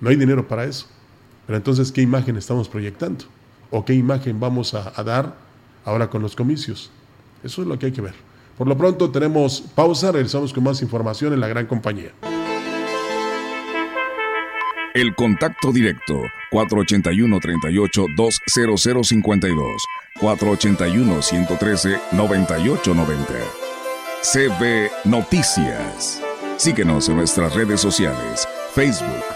No hay dinero para eso. Pero entonces, ¿qué imagen estamos proyectando? ¿O qué imagen vamos a, dar ahora con los comicios? Eso es lo que hay que ver. Por lo pronto tenemos pausa, regresamos con más información en la gran compañía. El contacto directo 481-38-20052 481-113-9890 CB Noticias. Síguenos en nuestras redes sociales, Facebook,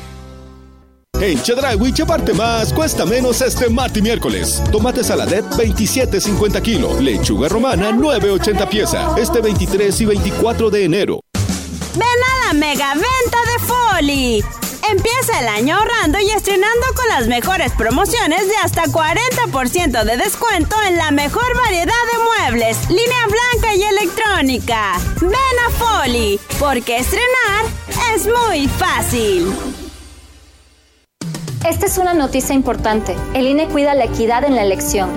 En Chedraui llevarte más cuesta menos este martes y miércoles. Tomate saladet 27.50 kilo. Lechuga romana 9.80 pieza. Este 23 y 24 de enero. Ven a la mega venta de Foli. Empieza el año ahorrando y estrenando con las mejores promociones de hasta 40% de descuento en la mejor variedad de muebles, línea blanca y electrónica. Ven a Foli, porque estrenar es muy fácil. Esta es una noticia importante. El INE cuida la equidad en la elección.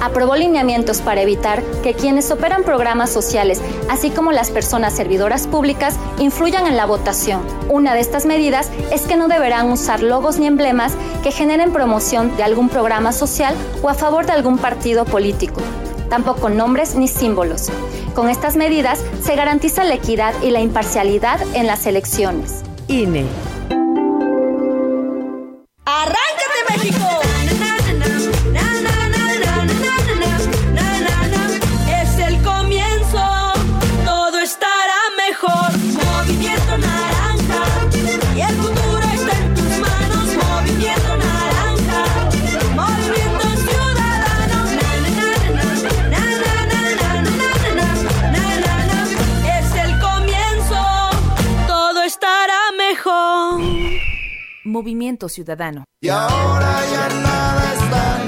Aprobó lineamientos para evitar que quienes operan programas sociales, así como las personas servidoras públicas, influyan en la votación. Una de estas medidas es que no deberán usar logos ni emblemas que generen promoción de algún programa social o a favor de algún partido político. Tampoco nombres ni símbolos. Con estas medidas se garantiza la equidad y la imparcialidad en las elecciones. INE. ¡Arráncate, Movimiento Ciudadano. Y ahora ya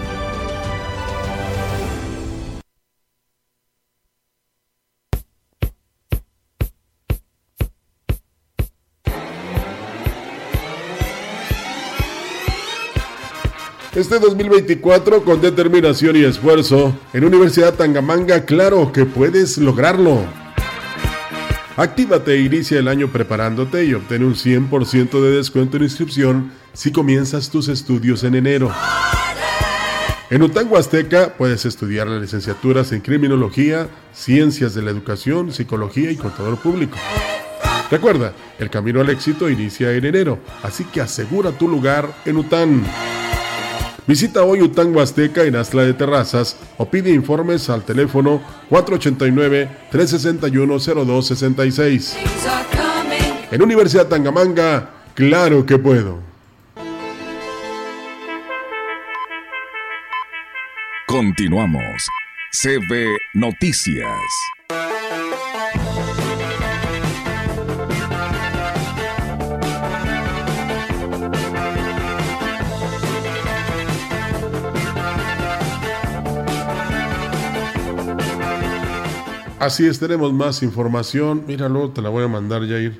Este 2024 con determinación y esfuerzo en Universidad Tangamanga, claro que puedes lograrlo. Actívate e inicia el año preparándote y obtén un 100% de descuento en inscripción si comienzas tus estudios en enero. En UTAN Huasteca puedes estudiar las licenciaturas en Criminología, Ciencias de la Educación, Psicología y Contador Público. Recuerda, el camino al éxito inicia en enero, así que asegura tu lugar en UTAN. Visita hoy UTAN Huasteca en Astla de Terrazas o pide informes al teléfono 489-361-0266. En Universidad Tangamanga, claro que puedo. Continuamos. CB Noticias. Así es, tenemos más información. Mira, luego te la voy a mandar, Jair.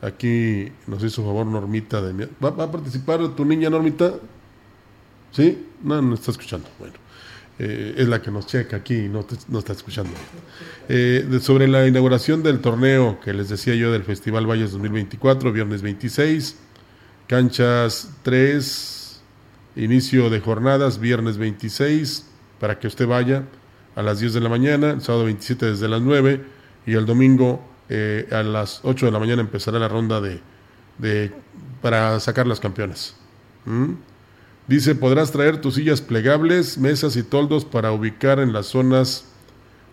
Aquí nos hizo favor Normita de. ¿Va, va a participar tu niña Normita? ¿Sí? No, no está escuchando. Bueno, eh, es la que nos checa aquí y no, no está escuchando. Eh, sobre la inauguración del torneo que les decía yo del Festival Valles 2024, viernes 26, canchas 3, inicio de jornadas, viernes 26, para que usted vaya a las 10 de la mañana, el sábado 27 desde las 9 y el domingo eh, a las 8 de la mañana empezará la ronda de, de para sacar las campeonas. ¿Mm? Dice, podrás traer tus sillas plegables, mesas y toldos para ubicar en las zonas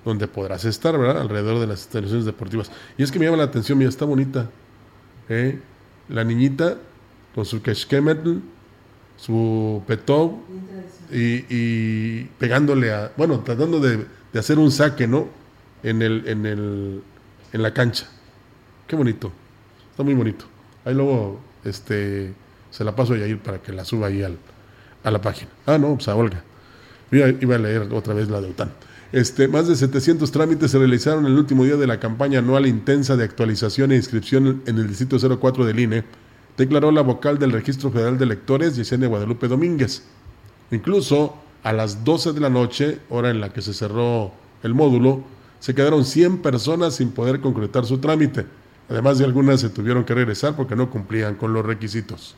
donde podrás estar, ¿verdad? Alrededor de las instalaciones deportivas. Y es que me llama la atención, mira, está bonita. ¿eh? La niñita con su keshkemetl, su petó y, y pegándole a, bueno, tratando de, de hacer un saque, ¿no? En el, en el, en la cancha. Qué bonito. Está muy bonito. Ahí luego, este, se la paso a Yair para que la suba ahí al, a la página. Ah, no, pues a Olga. Iba a leer otra vez la de UTAN. Este, más de 700 trámites se realizaron el último día de la campaña anual intensa de actualización e inscripción en el Distrito 04 del INE, declaró la vocal del Registro Federal de Electores, Yesenia Guadalupe Domínguez. Incluso a las 12 de la noche, hora en la que se cerró el módulo, se quedaron 100 personas sin poder concretar su trámite. Además de algunas se tuvieron que regresar porque no cumplían con los requisitos.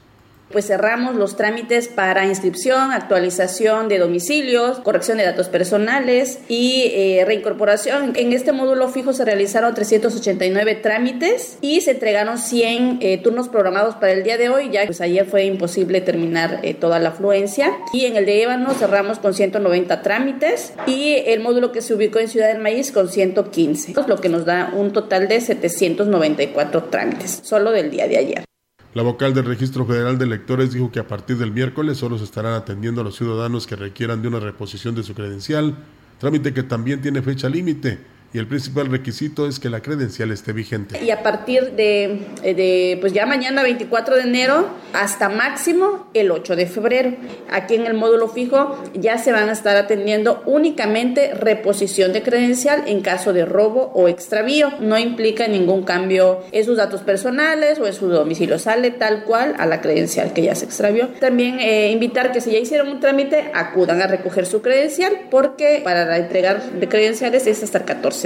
Pues cerramos los trámites para inscripción, actualización de domicilios, corrección de datos personales y eh, reincorporación. En este módulo fijo se realizaron 389 trámites y se entregaron 100 eh, turnos programados para el día de hoy. Ya pues ayer fue imposible terminar eh, toda la afluencia. Y en el de Ébano cerramos con 190 trámites y el módulo que se ubicó en Ciudad del Maíz con 115, lo que nos da un total de 794 trámites solo del día de ayer. La vocal del Registro Federal de Electores dijo que a partir del miércoles solo se estarán atendiendo a los ciudadanos que requieran de una reposición de su credencial, trámite que también tiene fecha límite y el principal requisito es que la credencial esté vigente. Y a partir de, de, pues ya mañana 24 de enero hasta máximo el 8 de febrero. Aquí en el módulo fijo ya se van a estar atendiendo únicamente reposición de credencial en caso de robo o extravío. No implica ningún cambio en sus datos personales o en su domicilio. Sale tal cual a la credencial que ya se extravió. También eh, invitar que si ya hicieron un trámite acudan a recoger su credencial porque para la entrega de credenciales es hasta el 14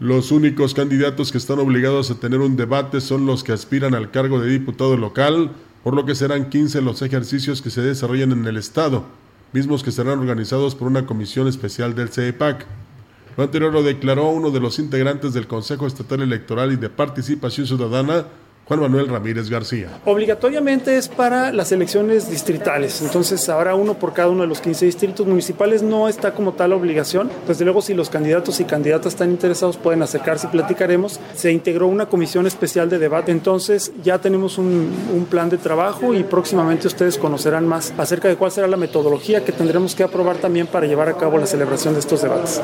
Los únicos candidatos que están obligados a tener un debate son los que aspiran al cargo de diputado local, por lo que serán 15 los ejercicios que se desarrollan en el Estado, mismos que serán organizados por una comisión especial del CEPAC. Lo anterior lo declaró uno de los integrantes del Consejo Estatal Electoral y de Participación Ciudadana, Juan Manuel Ramírez García. Obligatoriamente es para las elecciones distritales, entonces habrá uno por cada uno de los 15 distritos municipales, no está como tal obligación. Desde luego, si los candidatos y candidatas están interesados, pueden acercarse y platicaremos. Se integró una comisión especial de debate, entonces ya tenemos un, un plan de trabajo y próximamente ustedes conocerán más acerca de cuál será la metodología que tendremos que aprobar también para llevar a cabo la celebración de estos debates.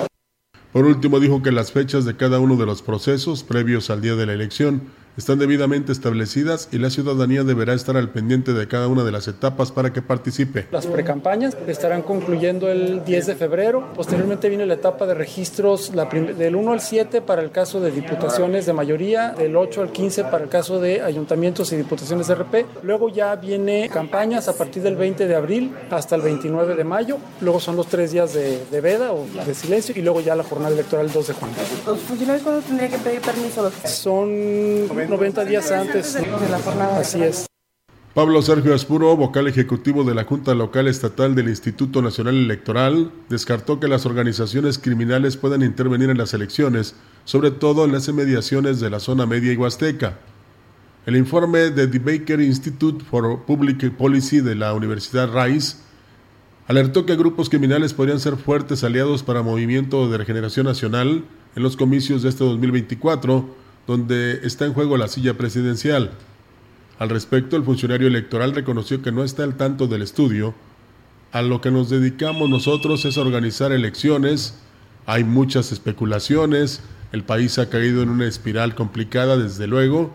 Por último, dijo que las fechas de cada uno de los procesos previos al día de la elección están debidamente establecidas y la ciudadanía deberá estar al pendiente de cada una de las etapas para que participe. Las precampañas estarán concluyendo el 10 de febrero. Posteriormente viene la etapa de registros la del 1 al 7 para el caso de diputaciones de mayoría, del 8 al 15 para el caso de ayuntamientos y diputaciones de RP. Luego ya viene campañas a partir del 20 de abril hasta el 29 de mayo. Luego son los tres días de, de veda o de silencio y luego ya la jornada electoral el 2 de junio. ¿Los funcionarios cuándo tendrían que pedir permiso? Son 90 días antes de la jornada. Así es. Pablo Sergio Aspuro, vocal ejecutivo de la Junta Local Estatal del Instituto Nacional Electoral, descartó que las organizaciones criminales puedan intervenir en las elecciones, sobre todo en las inmediaciones de la zona media y huasteca. El informe de The Baker Institute for Public Policy de la Universidad Rice alertó que grupos criminales podrían ser fuertes aliados para Movimiento de Regeneración Nacional en los comicios de este 2024, donde está en juego la silla presidencial. Al respecto, el funcionario electoral reconoció que no está al tanto del estudio. A lo que nos dedicamos nosotros es a organizar elecciones. Hay muchas especulaciones. El país ha caído en una espiral complicada, desde luego,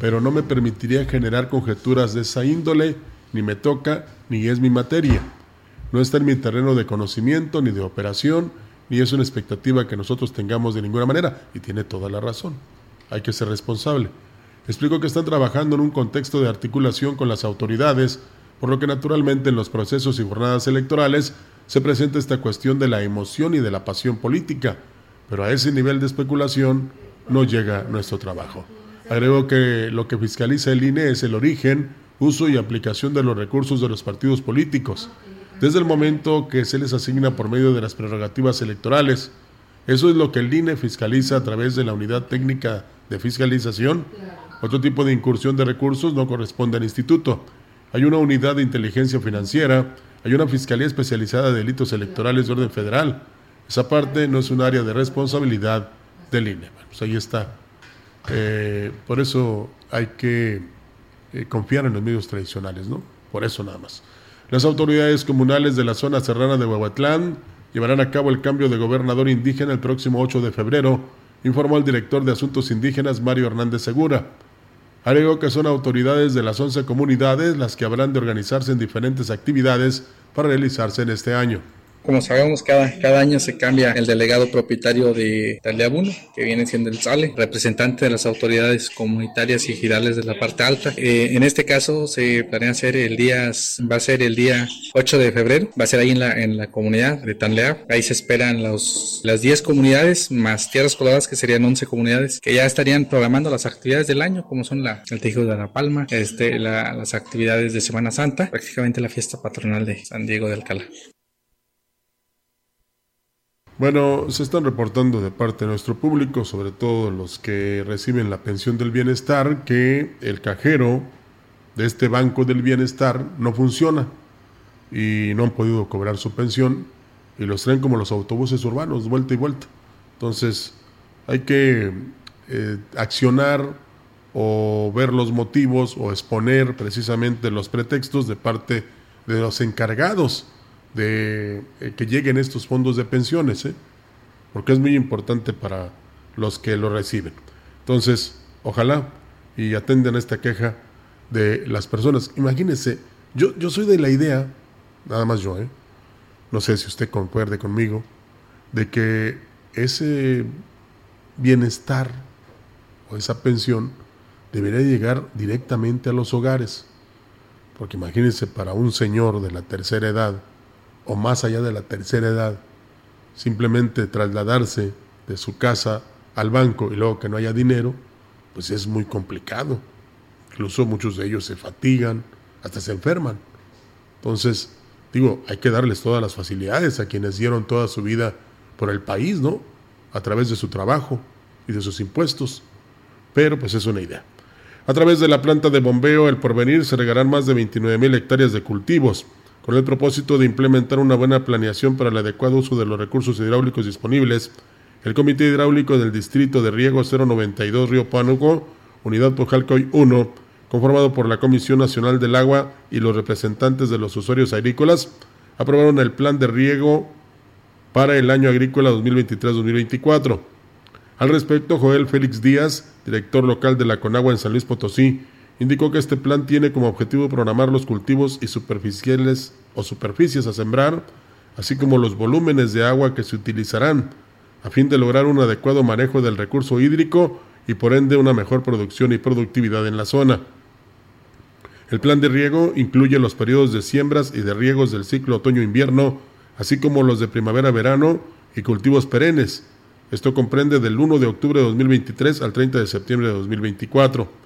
pero no me permitiría generar conjeturas de esa índole, ni me toca, ni es mi materia. No está en mi terreno de conocimiento, ni de operación, ni es una expectativa que nosotros tengamos de ninguna manera, y tiene toda la razón. Hay que ser responsable. Explico que están trabajando en un contexto de articulación con las autoridades, por lo que naturalmente en los procesos y jornadas electorales se presenta esta cuestión de la emoción y de la pasión política, pero a ese nivel de especulación no llega nuestro trabajo. Agrego que lo que fiscaliza el INE es el origen, uso y aplicación de los recursos de los partidos políticos, desde el momento que se les asigna por medio de las prerrogativas electorales. Eso es lo que el INE fiscaliza a través de la unidad técnica de fiscalización otro tipo de incursión de recursos no corresponde al instituto. Hay una unidad de inteligencia financiera, hay una fiscalía especializada de delitos electorales de orden federal. Esa parte no es un área de responsabilidad del INE. pues ahí está. Eh, por eso hay que eh, confiar en los medios tradicionales, ¿no? Por eso nada más. Las autoridades comunales de la zona serrana de Huehuatlán llevarán a cabo el cambio de gobernador indígena el próximo 8 de febrero, informó el director de Asuntos Indígenas Mario Hernández Segura. Alegó que son autoridades de las 11 comunidades las que habrán de organizarse en diferentes actividades para realizarse en este año. Como sabemos, cada, cada año se cambia el delegado propietario de Taliabuno, que viene siendo el SALE, representante de las autoridades comunitarias y girales de la parte alta. Eh, en este caso se planea hacer el día, va a ser el día 8 de febrero, va a ser ahí en la, en la comunidad de Tanlea. Ahí se esperan los, las 10 comunidades más tierras coloradas, que serían 11 comunidades, que ya estarían programando las actividades del año, como son la, el Tejido de la Palma, este, la, las actividades de Semana Santa, prácticamente la fiesta patronal de San Diego de Alcalá. Bueno, se están reportando de parte de nuestro público, sobre todo los que reciben la pensión del bienestar, que el cajero de este banco del bienestar no funciona y no han podido cobrar su pensión y los traen como los autobuses urbanos, vuelta y vuelta. Entonces, hay que eh, accionar o ver los motivos o exponer precisamente los pretextos de parte de los encargados de eh, que lleguen estos fondos de pensiones, ¿eh? porque es muy importante para los que lo reciben. Entonces, ojalá y atiendan esta queja de las personas. Imagínense, yo, yo soy de la idea, nada más yo, ¿eh? no sé si usted concuerde conmigo, de que ese bienestar o esa pensión debería llegar directamente a los hogares. Porque imagínense, para un señor de la tercera edad, o más allá de la tercera edad, simplemente trasladarse de su casa al banco y luego que no haya dinero, pues es muy complicado. Incluso muchos de ellos se fatigan, hasta se enferman. Entonces, digo, hay que darles todas las facilidades a quienes dieron toda su vida por el país, ¿no? A través de su trabajo y de sus impuestos. Pero pues es una idea. A través de la planta de bombeo El Porvenir se regarán más de 29 mil hectáreas de cultivos con el propósito de implementar una buena planeación para el adecuado uso de los recursos hidráulicos disponibles, el Comité Hidráulico del Distrito de Riego 092 Río Pánuco, Unidad Pojalcoy 1, conformado por la Comisión Nacional del Agua y los representantes de los usuarios agrícolas, aprobaron el plan de riego para el año agrícola 2023-2024. Al respecto, Joel Félix Díaz, director local de la Conagua en San Luis Potosí, indicó que este plan tiene como objetivo programar los cultivos y superficiales o superficies a sembrar, así como los volúmenes de agua que se utilizarán, a fin de lograr un adecuado manejo del recurso hídrico y por ende una mejor producción y productividad en la zona. El plan de riego incluye los periodos de siembras y de riegos del ciclo otoño-invierno, así como los de primavera-verano y cultivos perennes. Esto comprende del 1 de octubre de 2023 al 30 de septiembre de 2024.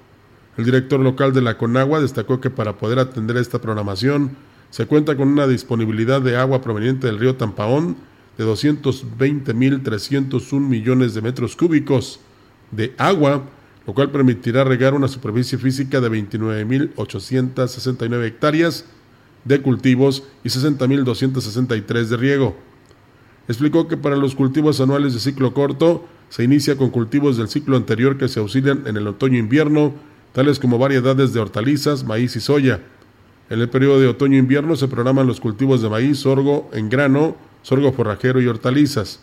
El director local de la Conagua destacó que para poder atender esta programación se cuenta con una disponibilidad de agua proveniente del río Tampaón de 220.301 millones de metros cúbicos de agua, lo cual permitirá regar una superficie física de 29.869 hectáreas de cultivos y 60.263 de riego. Explicó que para los cultivos anuales de ciclo corto se inicia con cultivos del ciclo anterior que se auxilian en el otoño-invierno, tales como variedades de hortalizas, maíz y soya. En el periodo de otoño-invierno se programan los cultivos de maíz, sorgo en grano, sorgo forrajero y hortalizas.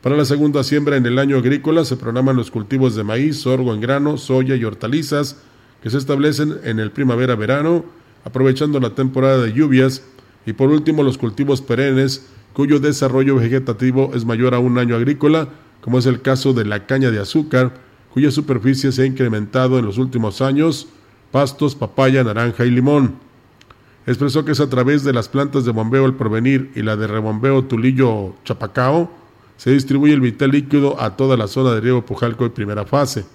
Para la segunda siembra en el año agrícola se programan los cultivos de maíz, sorgo en grano, soya y hortalizas que se establecen en el primavera-verano, aprovechando la temporada de lluvias, y por último los cultivos perennes cuyo desarrollo vegetativo es mayor a un año agrícola, como es el caso de la caña de azúcar, cuya superficie se ha incrementado en los últimos años, pastos, papaya, naranja y limón. Expresó que es a través de las plantas de bombeo El Porvenir y la de rebombeo Tulillo Chapacao, se distribuye el vital líquido a toda la zona de riego Pujalco en primera fase.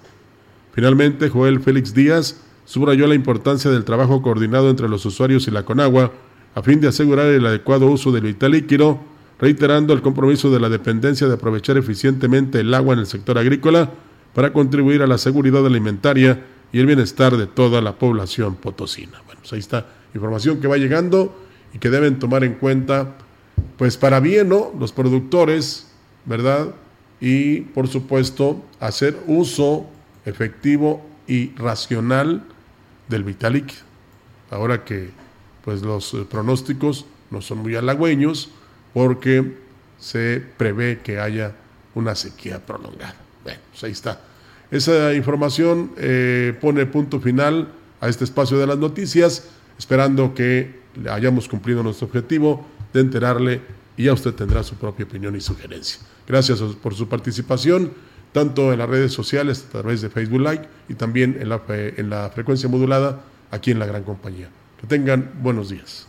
Finalmente, Joel Félix Díaz subrayó la importancia del trabajo coordinado entre los usuarios y la Conagua a fin de asegurar el adecuado uso del vital líquido, reiterando el compromiso de la dependencia de aprovechar eficientemente el agua en el sector agrícola para contribuir a la seguridad alimentaria y el bienestar de toda la población potosina. Bueno, pues ahí está información que va llegando y que deben tomar en cuenta, pues para bien, ¿no? Los productores, ¿verdad? Y por supuesto, hacer uso efectivo y racional del vital líquido. Ahora que pues los eh, pronósticos no son muy halagüeños porque se prevé que haya una sequía prolongada. Bueno, pues ahí está. Esa información eh, pone punto final a este espacio de las noticias, esperando que hayamos cumplido nuestro objetivo de enterarle y ya usted tendrá su propia opinión y sugerencia. Gracias por su participación, tanto en las redes sociales, a través de Facebook Live y también en la, en la frecuencia modulada aquí en la Gran Compañía. Que tengan buenos días.